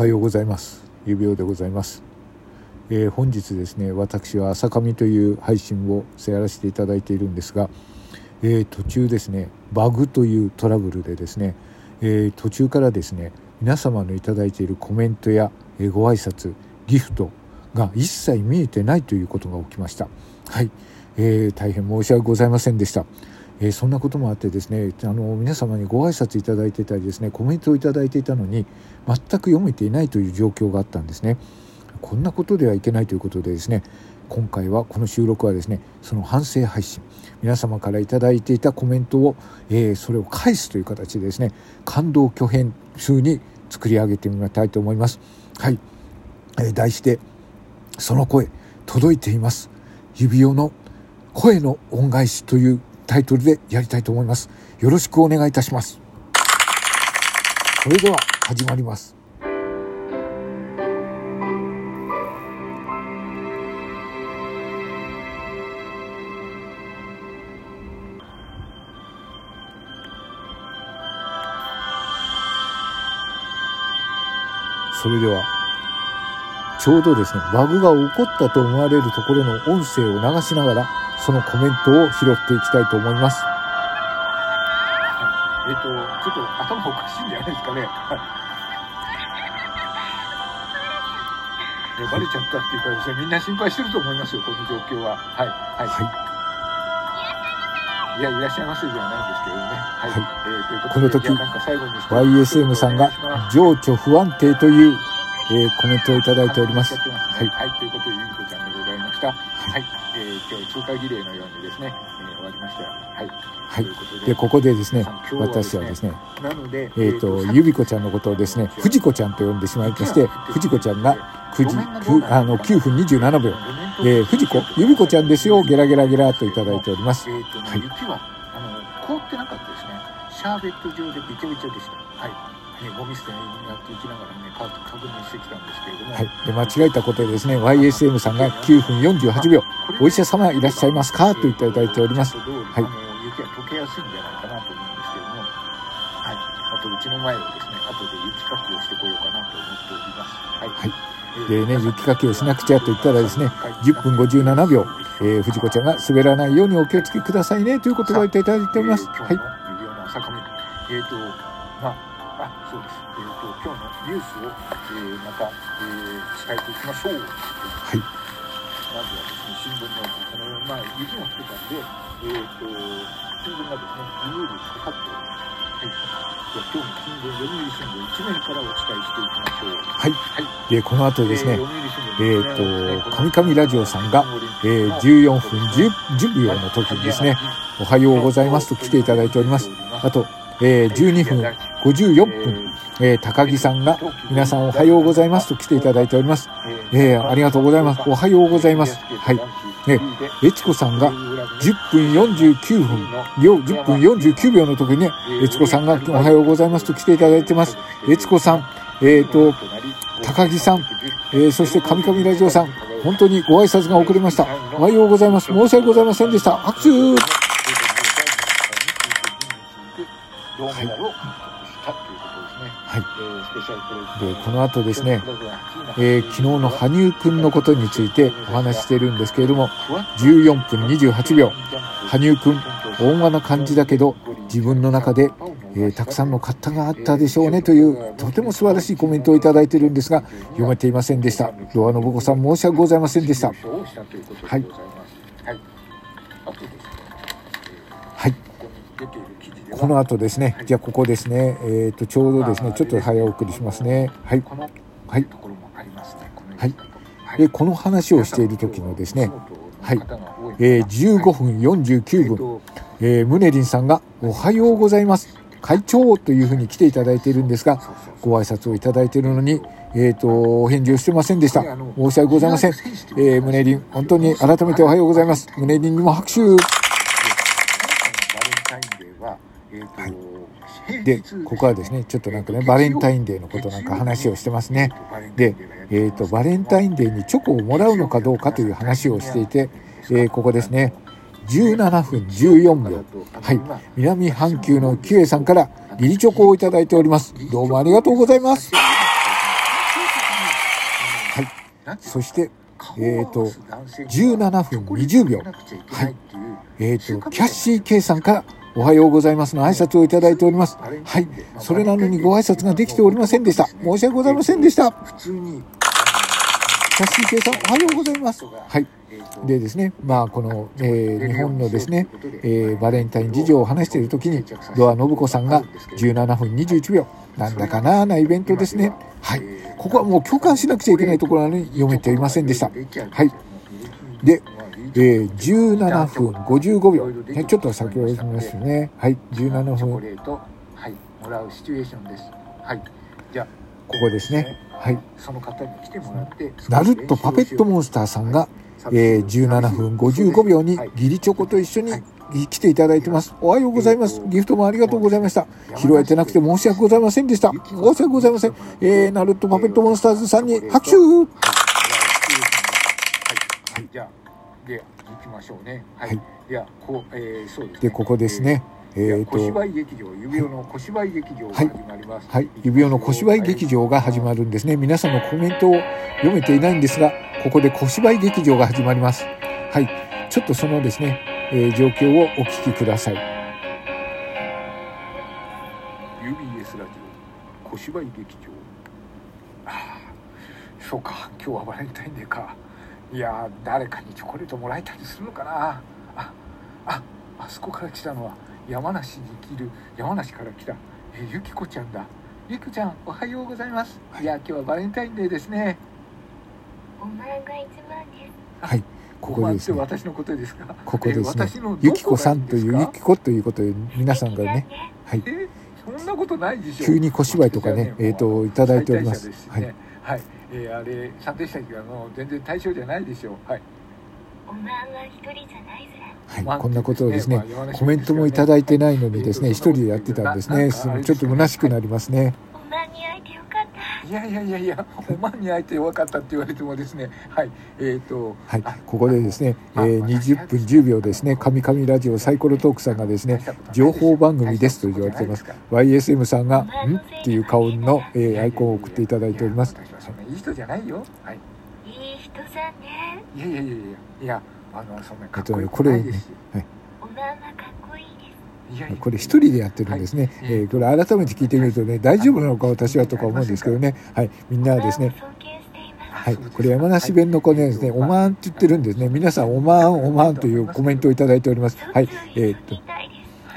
おはようございます。指輪でございます、えー、本日ですね私は朝上という配信をやらせていただいているんですが、えー、途中ですねバグというトラブルでですね、えー、途中からですね皆様の頂いているコメントや、えご挨拶ギフトが一切見えてないということが起きました。はい、えー、大変申し訳ございませんでした。えー、そんなこともあってですねあの皆様にご挨拶いただいてたりですねコメントをいただいていたのに全く読めていないという状況があったんですね。こんなことではいけないということでですね今回はこの収録はですねその反省配信皆様から頂いていたコメントを、えー、それを返すという形でですね感動巨編風に作り上げてみたいと思います。はい、えー、題してその声届いています。指輪の声の恩返しというタイトルでやりたいと思います。よろしくお願いいたします。それでは始まります。それではちょうどですねバグが起こったと思われるところの音声を流しながらそのコメントを拾っていきたいと思います。えっ、ー、と、ちょっと頭おかしいんじゃないですかね。バレちゃったっていうかですね、みんな心配してると思いますよ、この状況は。はい。はい。はい、いや、いらっしゃいませじゃないんですけどね。はい。はい、えー、ということで、この時、YSM さんが情緒不安定という、えー、コメントをいただいております。はい。はい、ということで、ゆみこちゃんでございました。はい。えー、今日通過儀礼のようにですね、えー、終わりました。はい。はい。で、ここでですね、私はですね、なので、えっ、ー、と、ゆびこちゃんのことをですね、藤子ちゃんと呼んでしまいまして、藤子ちゃんが9時、9, あの9分27秒、えー、藤子、ゆびこちゃんですよ、ゲラゲラゲラといただいております。えっ、ー、と、はい、雪は、あの、凍ってなかったですね。シャーベット状でびちょびちょでした。はい。ね、ゴミ捨てにやっていきながらね、確認してきたんですけれども。はい。で、間違えたことでですね、YSM さんが9分48秒、お医者様いらっしゃいますか？といただいております。はい。雪が溶けやすいんじゃないかなと思うんですけれども、はい。あと、うちの前をですね、後で雪かきをしてこようかなと思っております。はい。はいでね、雪かきをしなくちゃと言ったらですね、10分57秒、えー、藤子ちゃんが滑らないようにお気をつけくださいねということを言っていただいております。はい。えっ、ー、と、そうです、えーと、今日のニュースを、えー、また、えー、伝えていきましょう。はい。まずはですね、新聞の、この、まあ、雪も降ってたんで、えっ、ー、と、新聞がですね、ビニールかかって。はい。では今日の新聞、読売新聞一面からお伝えしていきましょう。はい。はい、で、この後ですね、えっ、ー、と、カミカミラジオさんが、えー、14分 10, 10秒の時にですね、おはようございますと来ていただいております。あと、えー、12分54分、えー、高木さんが、皆さんおはようございますと来ていただいております。えー、ありがとうございます。おはようございます。はい。ね、えちこさんが10分49分、10分49秒の時にね、えちこさんがおはようございますと来ていただいてます。えちこさん、えっ、ー、と、高木さん、えー、そして神々ラジオさん、本当にご挨拶が遅れました。おはようございます。申し訳ございませんでした。拍手銅メダルを獲得したということですね。はい。えー。で、この後ですね、えー、昨日の羽生くんのことについてお話ししてるんですけれども、14分28秒、羽生くん、温和な感じだけど、自分の中で、えー、たくさんの方があったでしょうねという、とても素晴らしいコメントをいただいてるんですが、読めていませんでした。ドアのぼこさん申し訳ございませんでした。はい。はい。この後ですね、じゃあここですね、えっ、ー、と、ちょうどですね、ちょっと早送りしますね。はい。はい。はい。で、この話をしている時のですね、はい。えー、15分49分、えー、ムネリンさんが、おはようございます。会長というふうに来ていただいているんですが、ご挨拶をいただいているのに、えっ、ー、と、お返事をしてませんでした。申し訳ございません。えー、ムネリン、本当に改めておはようございます。ムネリンにも拍手。はい、でここはですねちょっとなんかねバレンタインデーのことなんか話をしてますね。で、えーと、バレンタインデーにチョコをもらうのかどうかという話をしていて、えー、ここですね。17分14秒はい。南半球のキュエさんからギリチョコをいただいております。どうもありがとうございます。そしてえーと17分20秒はい。えーとキャッシー K さんからおはようございますの挨拶をいただいております。はい。それなのにご挨拶ができておりませんでした。申し訳ございませんでした。普通に。キャッシー K さんおはようございます。はい。でですね、まあ、この、えー日本のですね、えーバレンタイン事情を話している時に、ドア信子さんが17分21秒、なんだかなーなイベントですね。はい。ここはもう共感しなくちゃいけないところなのに読めていませんでした。はい。で、えー17分55秒。ね、ちょっと先ほど読みますね。はい。17分、はいもらうシチュエーションですはいじゃあここですね。はい。その方に来てもらってナルットパペットモンスターさんが、えー17分55秒にギリチョコと一緒に来ていただいてます。おはようございます。ギフトもありがとうございました。拾えてなくて申し訳ございませんでした。申し訳ございません。えー、ナルットパペットモンスターズさんに拍手はい、じゃあ、で、行きましょうね。はい。はいでは、こう、えー、そうですね。で、ここですね。えー。えー小芝と、居劇場、指輪の小芝居劇場が始まります。はい、指輪の小芝居劇場が始まるんですね。皆さんのコメントを読めていないんですが、ここで小芝居劇場が始まります。はい、ちょっとそのですね、えー状況をお聞きください。UBS ラジオ小芝居劇場ああそうか今日はバレンタインデーかいやー誰かにチョコレートもらえたりするのかな。あああそこから来たのは山梨に生きる山梨から来たえゆきこちゃんだ。ゆきこちゃんおはようございます。い。や今日はバレンタインデーですね。お前が一番です。はい、ここでですね、私のことですか？ここですね。え私のゆきこさんという、ゆきこということで、皆さんがね、はい、えそんなことないでしょ急に小芝居とかね、えっ、と、いただいております。はい、はい、はい、えー、あれ、三でしたっけ、あの、全然対象じゃないでしょう。はい。お前は一人じゃないぜ。はい、こんなことをですね、コメントもいただいてないのにですね、一人でやってたんですね。すちょっと虚しくなりますね。いやいやいやいや、お前に会えてよかったって言われてもですね、はい、えっ、と、はいあ、ここでですね、えー20分10秒ですね、神々ラジオサイコロトークさんがですね、情報番組ですと言われています。YSM さんが、ん？っていう顔の、えーアイコンを送っていただいております。私はそんないい人じゃないよ。はい。いい人さね。いやいやいやいや、いや、あの、そんなかっこいいえっとこれないですし。お前はかっこいいです。いやいやこれ一人でやってるんですね。はいえーこれ改めて聞いてみるとね、大丈夫なのか私はとか思うんですけどね。はい、みんなはですね。はい、これ山梨弁の子ねですね、おまんって言ってるんですね。皆さん、おまん、おまんというコメントをいただいております。はい、えーっと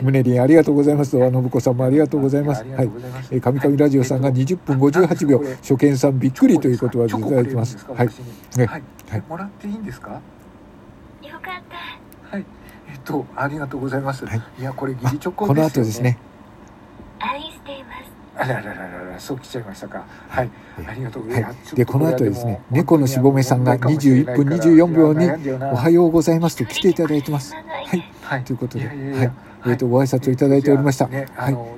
ムネリンありがとうございます。ドア信子さんもありがとうございます。はい。えー、神々ラジオさんが20分58秒、初見さんびっくりという言葉でいただいてます。はい。ねはい、はいもらっていいんですか？よかった。はいとありがとうございます、はいい、やこれギあリチョコこのですよね後ですね。愛しています。あらららららそう来ちゃいましたかはいありがとうございます、はい。で、この後ですね、猫のしぼめさんが21分24秒に、おはようございますと来ていただいてます。はい。はいということで、いやいやいやはい。えっ、と、ご挨拶をいただいておりました。はい。えっ、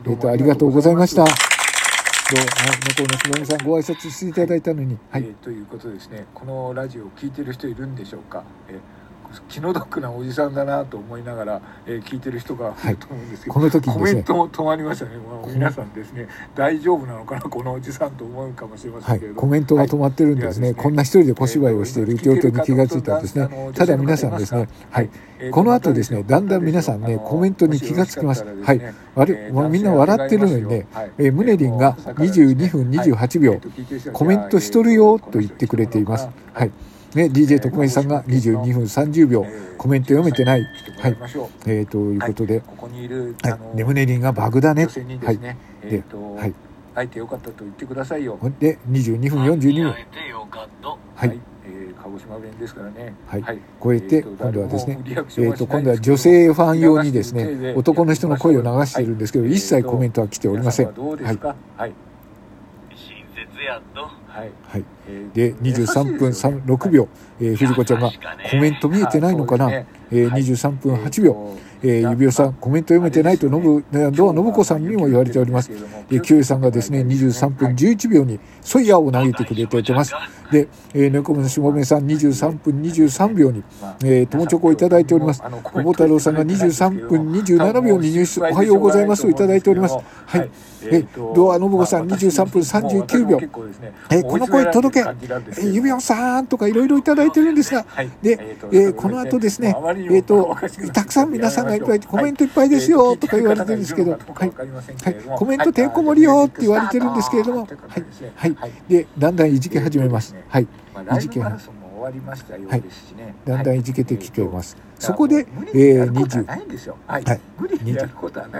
どうもと、ありがとうございました。どうはい猫のしぼめさんご挨拶していただいたのに、はい。えーということですねこのラジオを聞いてる人いるんでしょうか、えー気の毒なおじさんだなと思いながら、えー聞いてる人がいると思うんですけど、この時にコですね、メントも止まりましたね、もう皆さんですね。大丈夫なのかな？このおじさんと思うかもしれませはいんけれど、コメントが止まってるんですね。はい。こんな一人で小芝居をしているということに気がついたんですね。ただ皆さんですね、はい。この後ですねだんだん皆さんねコメントに気がつきます。はい。あれもうみんな笑ってるのにねえームネリンが22分28秒コメントしとるよと言ってくれています。はい。ね、DJ 特命さんが22分30秒、コメント読めてない。はい。えー、ということで、ここにいる、はい。ネムネリンがバグだね女。性にではい。会えてよかったと言ってくださいよ。で、22分42秒。会えてよかった。はい。えー鹿児島弁ですからね。はい超えて、今度はですね、え誰もリアクションー、はしないと、今度は女性ファン用にですね、男の人の声を流しているんですけど、一切コメントは来ておりません。はどうですか？はい。はい。で、23分3 6秒、えー、藤子ちゃんが、コメント見えてないのかな、ね。えー、23分8秒。えー、指輪さん、コメント読めてないと、のぶ、ドア信子さんにも言われております。えー、キュウさんがですね、23分11秒にソイヤを投げてくれてます。で、えー、猫のしもめさん23分23秒に、えー、友チョコをいただいております。久保太郎さんが23分27秒に入室、おはようございますをいただいております。はい。えー、ドア信子さん23分39秒。えー、この声届け、えー、指輪さんとかいろいろいただいてるんですが、で、えー、この後ですね、えっ、ー、と、たくさん皆さんがいっぱいコメントいっぱいですよとか言われてるんですけど、はい、はい、コメントてんこ盛りよって言われてるんですけれども、はい、はい、で、だんだんいじけ始めます。はい、いじけ始めわりましたようですしね、はい、だんだんいじけてきています、そこで、えー、20はい、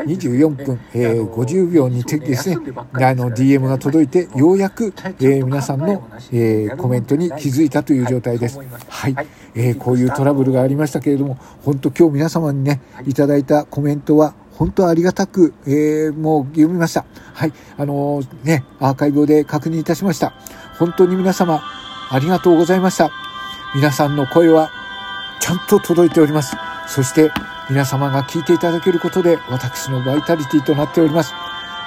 24分、えー、50秒にですねあの DM が届いてようやく、えー、皆さんの、えー、コメントに気づいたという状態です。はい、えー、こういうトラブルがありましたけれども本当今日皆様にねいただいたコメントは本当ありがたく、えー、もう読みました。はい。あのー、ね、アーカイブで確認いたしました。本当に皆様、ありがとうございました。皆さんの声はちゃんと届いております。そして皆様が聞いていただけることで私のバイタリティとなっております。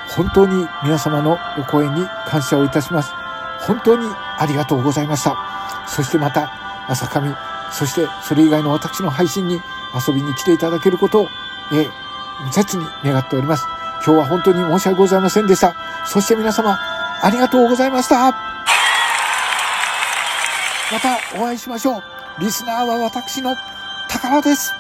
本当に皆様のお声に感謝をいたします。本当にありがとうございました。そしてまた、朝上、そしてそれ以外の私の配信に遊びに来ていただけることを、えー、切に願っております。今日は本当に申し訳ございませんでした。そして皆様、ありがとうございました。またお会いしましょう。リスナーは私の宝です。